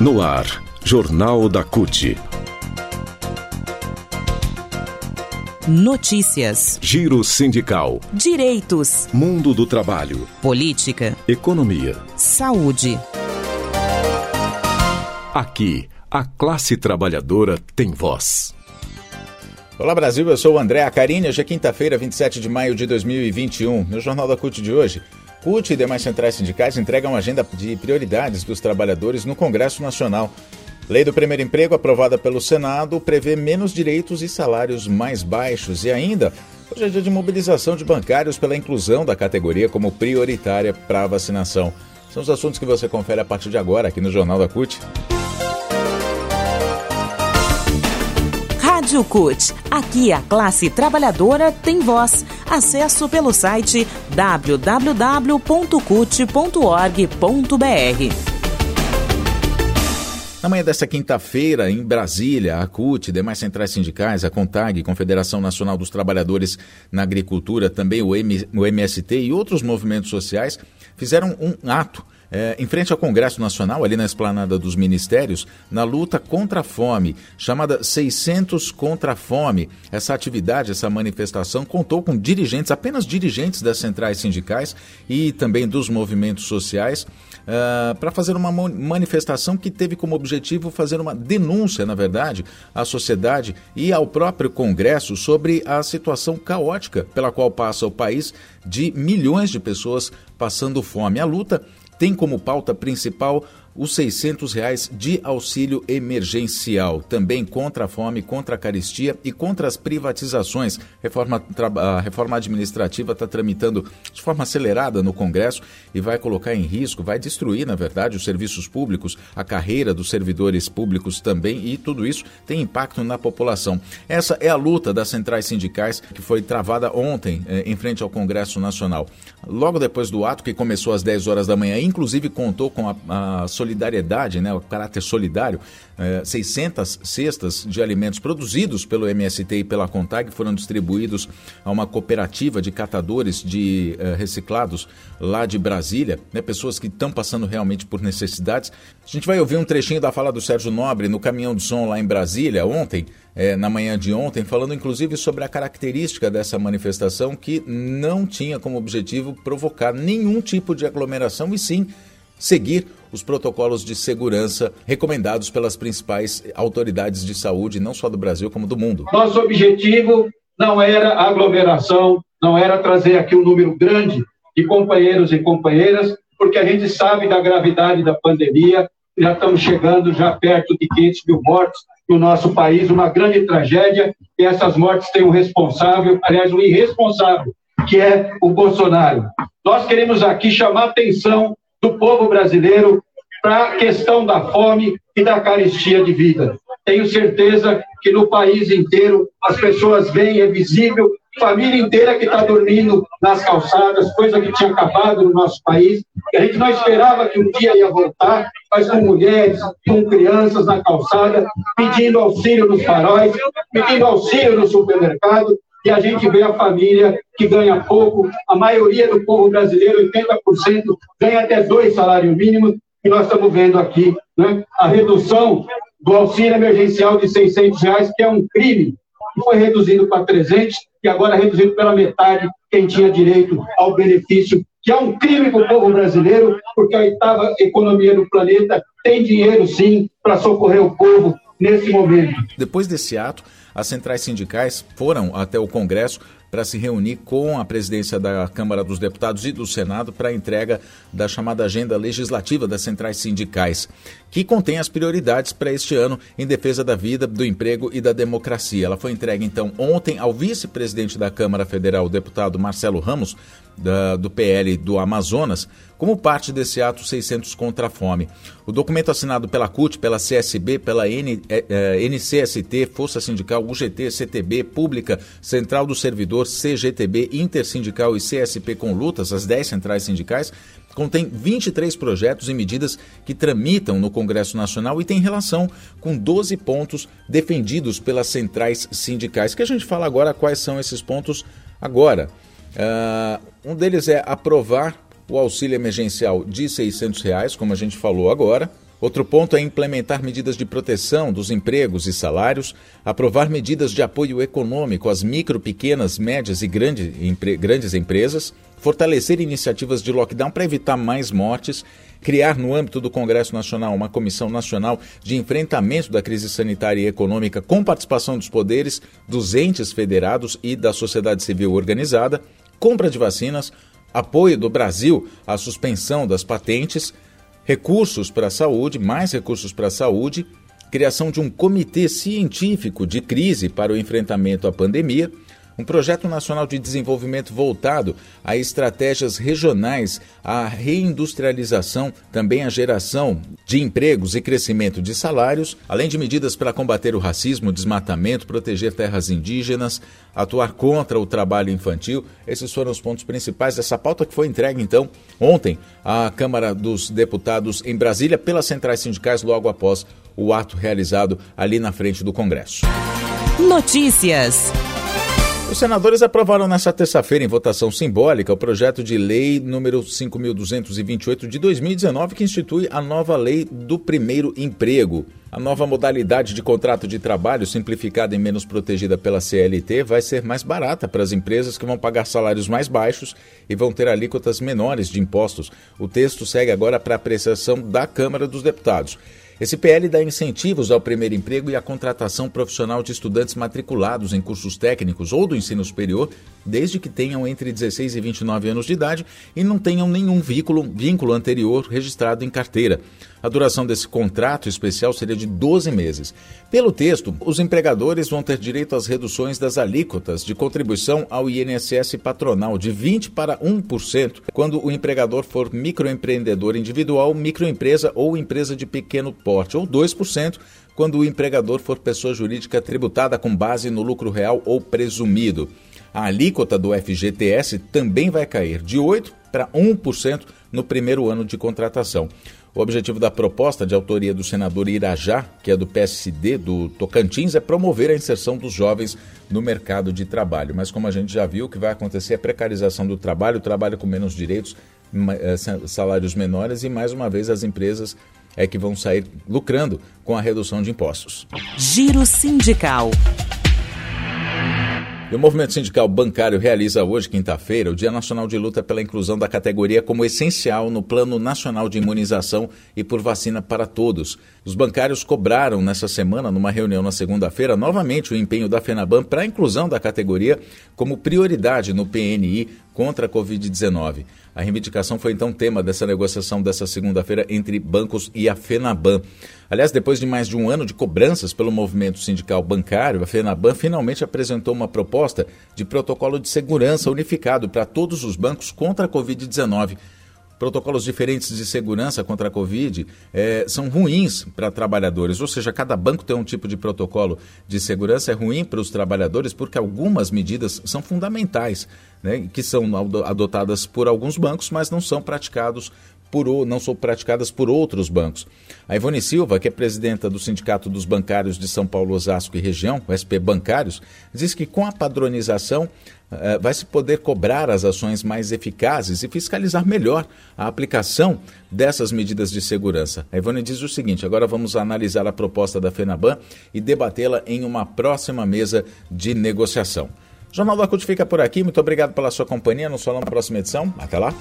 No ar, Jornal da CUT. Notícias. Giro sindical. Direitos. Mundo do trabalho. Política. Economia. Saúde. Aqui, a classe trabalhadora tem voz. Olá Brasil, eu sou o André Acarini. Hoje é quinta-feira, 27 de maio de 2021. No Jornal da CUT de hoje, CUT e demais centrais sindicais entregam agenda de prioridades dos trabalhadores no Congresso Nacional. Lei do Primeiro Emprego, aprovada pelo Senado, prevê menos direitos e salários mais baixos. E ainda, hoje é dia de mobilização de bancários pela inclusão da categoria como prioritária para a vacinação. São os assuntos que você confere a partir de agora aqui no Jornal da CUT. Rádio CUT. Aqui a classe trabalhadora tem voz. Acesso pelo site www.cut.org.br. Na manhã desta quinta-feira, em Brasília, a CUT, demais centrais sindicais, a CONTAG, Confederação Nacional dos Trabalhadores na Agricultura, também o, M, o MST e outros movimentos sociais fizeram um ato é, em frente ao Congresso Nacional, ali na esplanada dos ministérios, na luta contra a fome, chamada 600 contra a fome. Essa atividade, essa manifestação, contou com dirigentes, apenas dirigentes das centrais sindicais e também dos movimentos sociais, uh, para fazer uma manifestação que teve como objetivo fazer uma denúncia, na verdade, à sociedade e ao próprio Congresso sobre a situação caótica pela qual passa o país de milhões de pessoas passando fome. A luta tem como pauta principal os 600 reais de auxílio emergencial, também contra a fome, contra a caristia e contra as privatizações. Reforma, a reforma administrativa está tramitando de forma acelerada no Congresso e vai colocar em risco, vai destruir, na verdade, os serviços públicos, a carreira dos servidores públicos também, e tudo isso tem impacto na população. Essa é a luta das centrais sindicais que foi travada ontem eh, em frente ao Congresso Nacional. Logo depois do ato, que começou às 10 horas da manhã, inclusive contou com a, a solidariedade, né, o caráter solidário, é, 600 cestas de alimentos produzidos pelo MST e pela Contag foram distribuídos a uma cooperativa de catadores de é, reciclados lá de Brasília, né, pessoas que estão passando realmente por necessidades. A gente vai ouvir um trechinho da fala do Sérgio Nobre no caminhão de som lá em Brasília ontem, é, na manhã de ontem, falando inclusive sobre a característica dessa manifestação que não tinha como objetivo provocar nenhum tipo de aglomeração e sim seguir os protocolos de segurança recomendados pelas principais autoridades de saúde, não só do Brasil, como do mundo. Nosso objetivo não era aglomeração, não era trazer aqui um número grande de companheiros e companheiras, porque a gente sabe da gravidade da pandemia, já estamos chegando já perto de 500 mil mortes no nosso país, uma grande tragédia, e essas mortes têm um responsável, aliás, um irresponsável, que é o Bolsonaro. Nós queremos aqui chamar atenção do povo brasileiro para a questão da fome e da carestia de vida. Tenho certeza que no país inteiro as pessoas veem, é visível, família inteira que está dormindo nas calçadas, coisa que tinha acabado no nosso país. E a gente não esperava que um dia ia voltar, mas com mulheres, com crianças na calçada, pedindo auxílio nos faróis, pedindo auxílio no supermercado, e a gente vê a família que ganha pouco, a maioria do povo brasileiro, 80%, ganha até dois salários mínimos, e nós estamos vendo aqui né, a redução do auxílio emergencial de 600 reais, que é um crime, foi reduzido para 300 e agora reduzido pela metade quem tinha direito ao benefício, que é um crime para o povo brasileiro, porque a oitava economia do planeta tem dinheiro, sim, para socorrer o povo nesse momento. Depois desse ato, as centrais sindicais foram até o Congresso para se reunir com a presidência da Câmara dos Deputados e do Senado para a entrega da chamada agenda legislativa das centrais sindicais, que contém as prioridades para este ano em defesa da vida, do emprego e da democracia. Ela foi entregue então ontem ao vice-presidente da Câmara Federal, o deputado Marcelo Ramos, da, do PL do Amazonas, como parte desse ato 600 contra a fome. O documento assinado pela CUT, pela CSB, pela N, eh, eh NCST, Força Sindical, UGT, CTB, Pública, Central do Servidor, CGTB, Intersindical e CSP com lutas, as 10 centrais sindicais, contém 23 projetos e medidas que tramitam no Congresso Nacional e tem relação com 12 pontos defendidos pelas centrais sindicais. Que a gente fala agora quais são esses pontos agora. Uh, um deles é aprovar o auxílio emergencial de 600 reais, como a gente falou agora. Outro ponto é implementar medidas de proteção dos empregos e salários, aprovar medidas de apoio econômico às micro, pequenas, médias e grande, empre, grandes empresas, fortalecer iniciativas de lockdown para evitar mais mortes, criar no âmbito do Congresso Nacional uma comissão nacional de enfrentamento da crise sanitária e econômica com participação dos poderes, dos entes federados e da sociedade civil organizada, compra de vacinas, apoio do Brasil à suspensão das patentes recursos para a saúde, mais recursos para a saúde, criação de um comitê científico de crise para o enfrentamento à pandemia um projeto nacional de desenvolvimento voltado a estratégias regionais, à reindustrialização, também à geração de empregos e crescimento de salários, além de medidas para combater o racismo, desmatamento, proteger terras indígenas, atuar contra o trabalho infantil. Esses foram os pontos principais dessa pauta que foi entregue, então, ontem à Câmara dos Deputados em Brasília pelas centrais sindicais logo após o ato realizado ali na frente do Congresso. Notícias. Os senadores aprovaram nesta terça-feira, em votação simbólica, o projeto de lei número 5.228 de 2019, que institui a nova lei do primeiro emprego. A nova modalidade de contrato de trabalho, simplificada e menos protegida pela CLT, vai ser mais barata para as empresas que vão pagar salários mais baixos e vão ter alíquotas menores de impostos. O texto segue agora para apreciação da Câmara dos Deputados. Esse PL dá incentivos ao primeiro emprego e à contratação profissional de estudantes matriculados em cursos técnicos ou do ensino superior, desde que tenham entre 16 e 29 anos de idade e não tenham nenhum vínculo, vínculo anterior registrado em carteira. A duração desse contrato especial seria de 12 meses. Pelo texto, os empregadores vão ter direito às reduções das alíquotas de contribuição ao INSS patronal de 20% para 1% quando o empregador for microempreendedor individual, microempresa ou empresa de pequeno porte, ou 2% quando o empregador for pessoa jurídica tributada com base no lucro real ou presumido. A alíquota do FGTS também vai cair de 8% para 1% no primeiro ano de contratação. O objetivo da proposta, de autoria do senador Irajá, que é do PSD do Tocantins, é promover a inserção dos jovens no mercado de trabalho. Mas, como a gente já viu, o que vai acontecer é a precarização do trabalho, o trabalho com menos direitos, eh, salários menores e, mais uma vez, as empresas é que vão sair lucrando com a redução de impostos. Giro Sindical. E o movimento sindical bancário realiza hoje, quinta-feira, o Dia Nacional de Luta pela Inclusão da categoria como essencial no Plano Nacional de Imunização e por vacina para todos. Os bancários cobraram nessa semana, numa reunião na segunda-feira, novamente o empenho da FENABAN para a inclusão da categoria como prioridade no PNI contra a Covid-19. A reivindicação foi então tema dessa negociação dessa segunda-feira entre bancos e a FENABAN. Aliás, depois de mais de um ano de cobranças pelo movimento sindical bancário, a FENABAN finalmente apresentou uma proposta de protocolo de segurança unificado para todos os bancos contra a Covid-19 protocolos diferentes de segurança contra a Covid é, são ruins para trabalhadores, ou seja, cada banco tem um tipo de protocolo de segurança, é ruim para os trabalhadores porque algumas medidas são fundamentais, né, que são adotadas por alguns bancos, mas não são praticados por, não são praticadas por outros bancos. A Ivone Silva, que é presidenta do Sindicato dos Bancários de São Paulo, Osasco e Região, o SP Bancários, diz que com a padronização uh, vai se poder cobrar as ações mais eficazes e fiscalizar melhor a aplicação dessas medidas de segurança. A Ivone diz o seguinte: agora vamos analisar a proposta da FENABAN e debatê-la em uma próxima mesa de negociação. Jornal da CUT fica por aqui. Muito obrigado pela sua companhia. Nos falamos na próxima edição. Até lá.